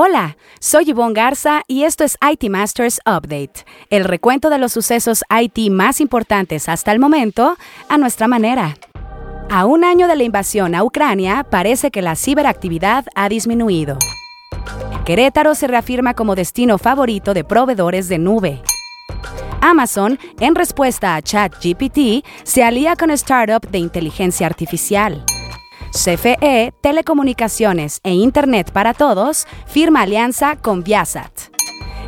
Hola, soy Yvonne Garza y esto es IT Masters Update, el recuento de los sucesos IT más importantes hasta el momento a nuestra manera. A un año de la invasión a Ucrania, parece que la ciberactividad ha disminuido. Querétaro se reafirma como destino favorito de proveedores de nube. Amazon, en respuesta a ChatGPT, se alía con startup de inteligencia artificial. CFE, Telecomunicaciones e Internet para Todos firma alianza con Viasat.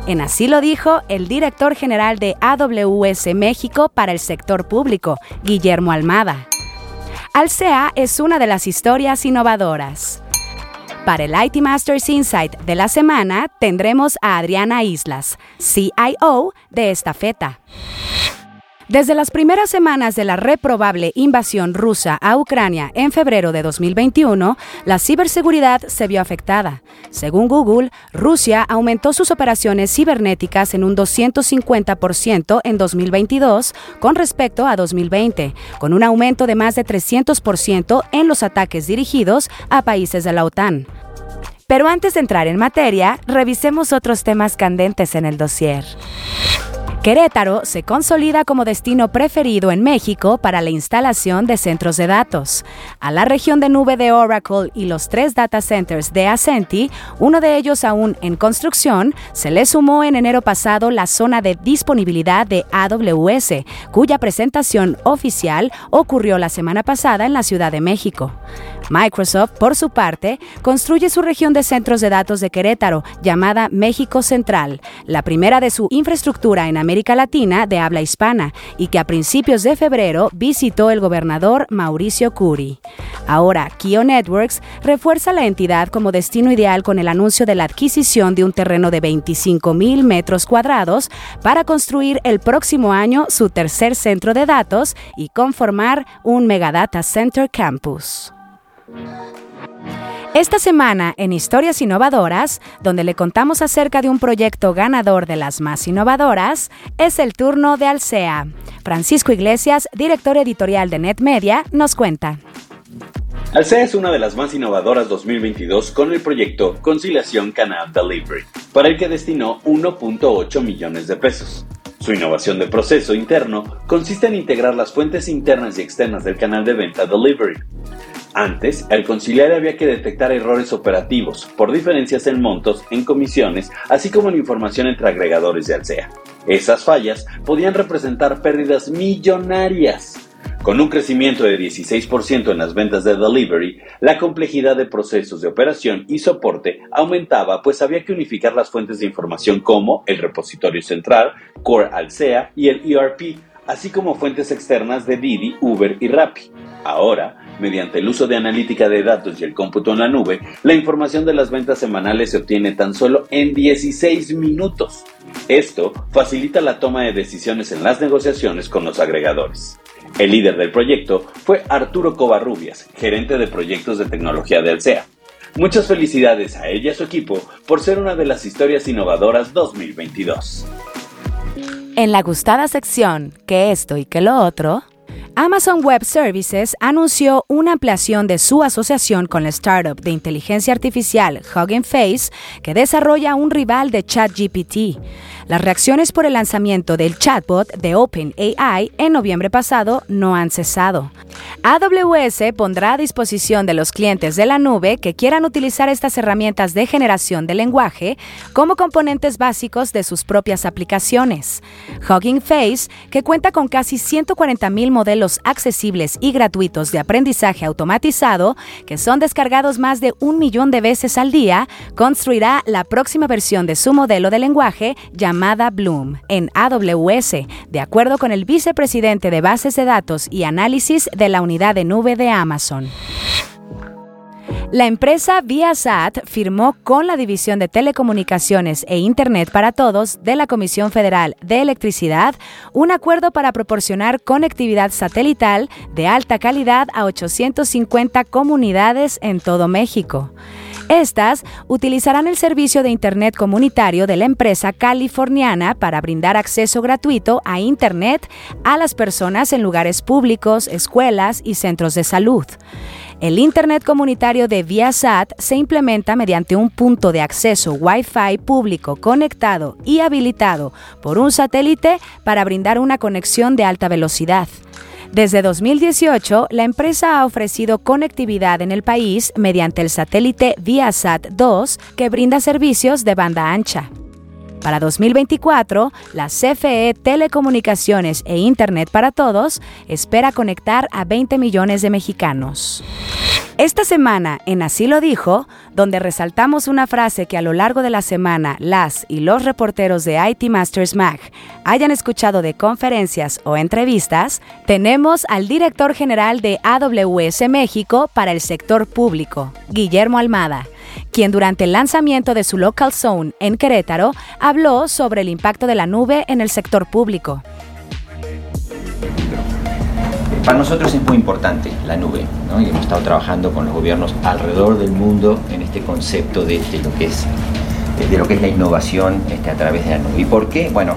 En así lo dijo el director general de AWS México para el sector público, Guillermo Almada. Alsea es una de las historias innovadoras. Para el IT Masters Insight de la semana tendremos a Adriana Islas, CIO de Estafeta. Desde las primeras semanas de la reprobable invasión rusa a Ucrania en febrero de 2021, la ciberseguridad se vio afectada. Según Google, Rusia aumentó sus operaciones cibernéticas en un 250% en 2022 con respecto a 2020, con un aumento de más de 300% en los ataques dirigidos a países de la OTAN. Pero antes de entrar en materia, revisemos otros temas candentes en el dossier. Querétaro se consolida como destino preferido en México para la instalación de centros de datos. A la región de nube de Oracle y los tres data centers de Ascenti, uno de ellos aún en construcción, se le sumó en enero pasado la zona de disponibilidad de AWS, cuya presentación oficial ocurrió la semana pasada en la Ciudad de México. Microsoft, por su parte, construye su región de centros de datos de Querétaro, llamada México Central, la primera de su infraestructura en América Latina de habla hispana, y que a principios de febrero visitó el gobernador Mauricio Curi. Ahora, Kio Networks refuerza la entidad como destino ideal con el anuncio de la adquisición de un terreno de 25 mil metros cuadrados para construir el próximo año su tercer centro de datos y conformar un Megadata Center Campus. Esta semana en Historias Innovadoras, donde le contamos acerca de un proyecto ganador de las más innovadoras, es el turno de Alsea. Francisco Iglesias, director editorial de NetMedia, nos cuenta. Alsea es una de las más innovadoras 2022 con el proyecto Conciliación Canal Delivery, para el que destinó 1.8 millones de pesos. Su innovación de proceso interno consiste en integrar las fuentes internas y externas del canal de venta Delivery, antes, el conciliar había que detectar errores operativos por diferencias en montos, en comisiones, así como en información entre agregadores de Alsea. Esas fallas podían representar pérdidas millonarias. Con un crecimiento de 16% en las ventas de delivery, la complejidad de procesos de operación y soporte aumentaba, pues había que unificar las fuentes de información como el repositorio central, Core Alsea y el ERP, así como fuentes externas de Didi, Uber y Rappi. Ahora, mediante el uso de analítica de datos y el cómputo en la nube, la información de las ventas semanales se obtiene tan solo en 16 minutos. Esto facilita la toma de decisiones en las negociaciones con los agregadores. El líder del proyecto fue Arturo Covarrubias, gerente de proyectos de tecnología de Alsea. Muchas felicidades a ella y a su equipo por ser una de las historias innovadoras 2022. En la gustada sección, que esto y que lo otro, Amazon Web Services anunció una ampliación de su asociación con la startup de inteligencia artificial Hugging Face, que desarrolla un rival de ChatGPT. Las reacciones por el lanzamiento del chatbot de OpenAI en noviembre pasado no han cesado. AWS pondrá a disposición de los clientes de la nube que quieran utilizar estas herramientas de generación de lenguaje como componentes básicos de sus propias aplicaciones. Hugging Face, que cuenta con casi 140.000 modelos accesibles y gratuitos de aprendizaje automatizado, que son descargados más de un millón de veces al día, construirá la próxima versión de su modelo de lenguaje llamado Bloom en AWS, de acuerdo con el vicepresidente de bases de datos y análisis de la unidad de nube de Amazon. La empresa Viasat firmó con la División de Telecomunicaciones e Internet para Todos de la Comisión Federal de Electricidad un acuerdo para proporcionar conectividad satelital de alta calidad a 850 comunidades en todo México. Estas utilizarán el servicio de Internet comunitario de la empresa californiana para brindar acceso gratuito a Internet a las personas en lugares públicos, escuelas y centros de salud. El Internet comunitario de Viasat se implementa mediante un punto de acceso Wi-Fi público conectado y habilitado por un satélite para brindar una conexión de alta velocidad. Desde 2018, la empresa ha ofrecido conectividad en el país mediante el satélite Viasat 2 que brinda servicios de banda ancha. Para 2024, la CFE Telecomunicaciones e Internet para Todos espera conectar a 20 millones de mexicanos. Esta semana, en Así lo dijo, donde resaltamos una frase que a lo largo de la semana las y los reporteros de IT Masters Mag hayan escuchado de conferencias o entrevistas, tenemos al director general de AWS México para el sector público, Guillermo Almada quien durante el lanzamiento de su Local Zone en Querétaro habló sobre el impacto de la nube en el sector público. Para nosotros es muy importante la nube, y hemos estado trabajando con los gobiernos alrededor del mundo en este concepto de, lo, que es, de lo que es la innovación este, a través de la nube. ¿Y por qué? Bueno,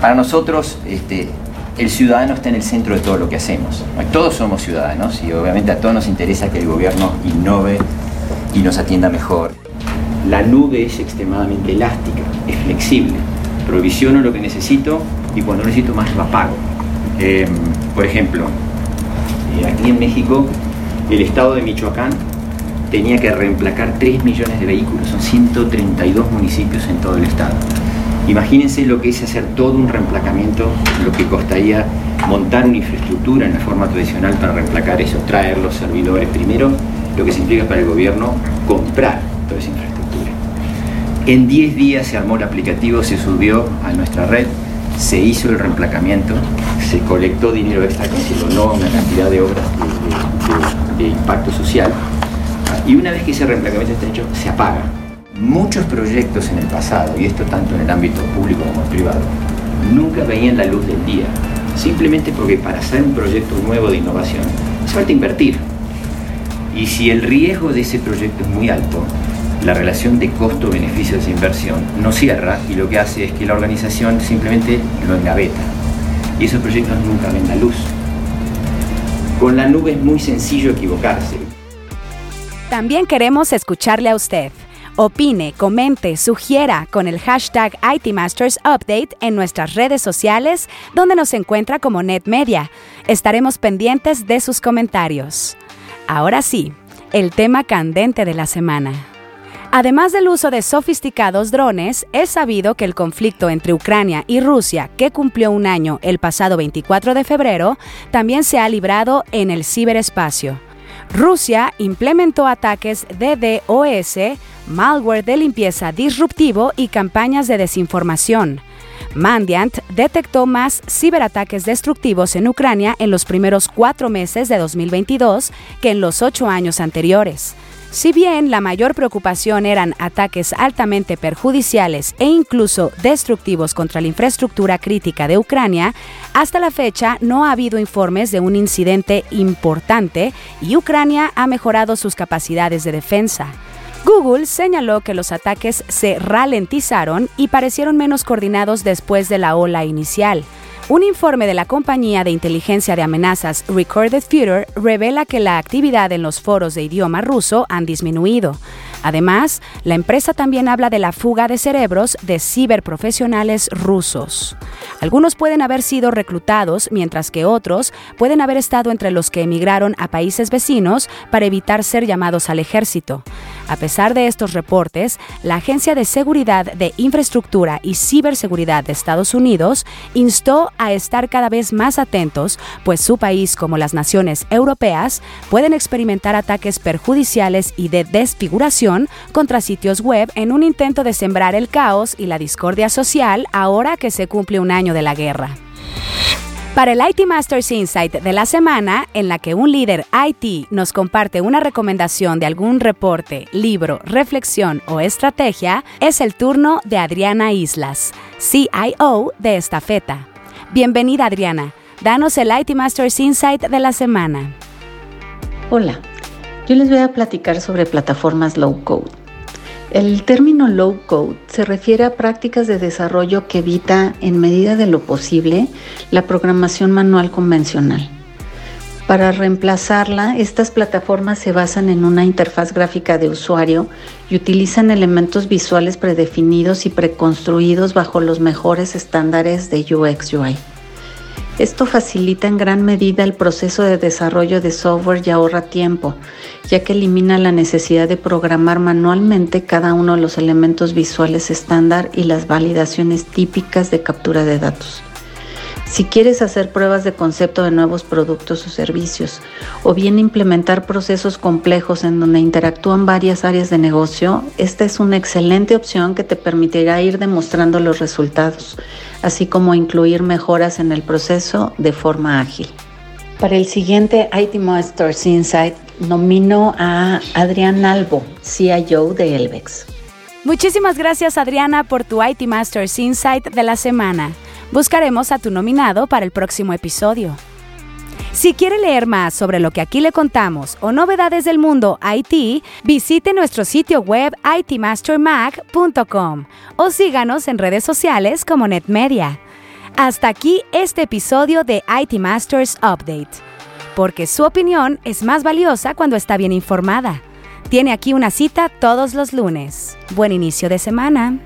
para nosotros este, el ciudadano está en el centro de todo lo que hacemos. Todos somos ciudadanos y obviamente a todos nos interesa que el gobierno innove y nos atienda mejor. La nube es extremadamente elástica, es flexible. Provisiono lo que necesito y cuando necesito más lo apago. Em, por ejemplo, eh, aquí en México, el estado de Michoacán tenía que reemplacar 3 millones de vehículos, son 132 municipios en todo el estado. Imagínense lo que es hacer todo un reemplacamiento, lo que costaría montar una infraestructura en la forma tradicional para reemplacar eso, traer los servidores primero lo que significa para el gobierno comprar toda esa infraestructura. En 10 días se armó el aplicativo, se subió a nuestra red, se hizo el reemplacamiento, se colectó dinero extra que se donó una cantidad de obras de, impacto social y una vez que ese reemplacamiento está hecho, se apaga. Muchos proyectos en el pasado, y esto tanto en el ámbito público como privado, nunca veían la luz del día, simplemente porque para hacer un proyecto nuevo de innovación hace falta invertir. Y si el riesgo de ese proyecto es muy alto, la relación de costo-beneficio de esa inversión no cierra y lo que hace es que la organización simplemente lo engaveta. Y esos proyectos nunca ven la luz. Con la nube es muy sencillo equivocarse. También queremos escucharle a usted. Opine, comente, sugiera con el hashtag ITMastersUpdate en nuestras redes sociales, donde nos encuentra como NetMedia. Estaremos pendientes de sus comentarios. Ahora sí, el tema candente de la semana. Además del uso de sofisticados drones, es sabido que el conflicto entre Ucrania y Rusia, que cumplió un año el pasado 24 de febrero, también se ha librado en el ciberespacio. Rusia implementó ataques de DOS, malware de limpieza disruptivo y campañas de desinformación. Mandiant detectó más ciberataques destructivos en Ucrania en los primeros cuatro meses de 2022 que en los ocho años anteriores. Si bien la mayor preocupación eran ataques altamente perjudiciales e incluso destructivos contra la infraestructura crítica de Ucrania, hasta la fecha no ha habido informes de un incidente importante y Ucrania ha mejorado sus capacidades de defensa. Google señaló que los ataques se ralentizaron y parecieron menos coordinados después de la ola inicial. Un informe de la compañía de inteligencia de amenazas Recorded Future revela que la actividad en los foros de idioma ruso han disminuido. Además, la empresa también habla de la fuga de cerebros de ciberprofesionales rusos. Algunos pueden haber sido reclutados, mientras que otros pueden haber estado entre los que emigraron a países vecinos para evitar ser llamados al ejército. A pesar de estos reportes, la Agencia de Seguridad de Infraestructura y Ciberseguridad de Estados Unidos instó a estar cada vez más atentos, pues su país, como las naciones europeas, pueden experimentar ataques perjudiciales y de desfiguración contra sitios web en un intento de sembrar el caos y la discordia social ahora que se cumple un año de la guerra. Para el IT Masters Insight de la semana, en la que un líder IT nos comparte una recomendación de algún reporte, libro, reflexión o estrategia, es el turno de Adriana Islas, CIO de Estafeta. Bienvenida Adriana, danos el IT Masters Insight de la semana. Hola, yo les voy a platicar sobre plataformas low code. El término low code se refiere a prácticas de desarrollo que evita, en medida de lo posible, la programación manual convencional. Para reemplazarla, estas plataformas se basan en una interfaz gráfica de usuario y utilizan elementos visuales predefinidos y preconstruidos bajo los mejores estándares de UX UI. Esto facilita en gran medida el proceso de desarrollo de software y ahorra tiempo, ya que elimina la necesidad de programar manualmente cada uno de los elementos visuales estándar y las validaciones típicas de captura de datos. Si quieres hacer pruebas de concepto de nuevos productos o servicios, o bien implementar procesos complejos en donde interactúan varias áreas de negocio, esta es una excelente opción que te permitirá ir demostrando los resultados así como incluir mejoras en el proceso de forma ágil. Para el siguiente IT Masters Insight, nomino a Adrián Albo, CIO de Elvex. Muchísimas gracias Adriana por tu IT Masters Insight de la semana. Buscaremos a tu nominado para el próximo episodio. Si quiere leer más sobre lo que aquí le contamos o novedades del mundo IT, visite nuestro sitio web itmastermag.com o síganos en redes sociales como NetMedia. Hasta aquí este episodio de IT Masters Update, porque su opinión es más valiosa cuando está bien informada. Tiene aquí una cita todos los lunes. Buen inicio de semana.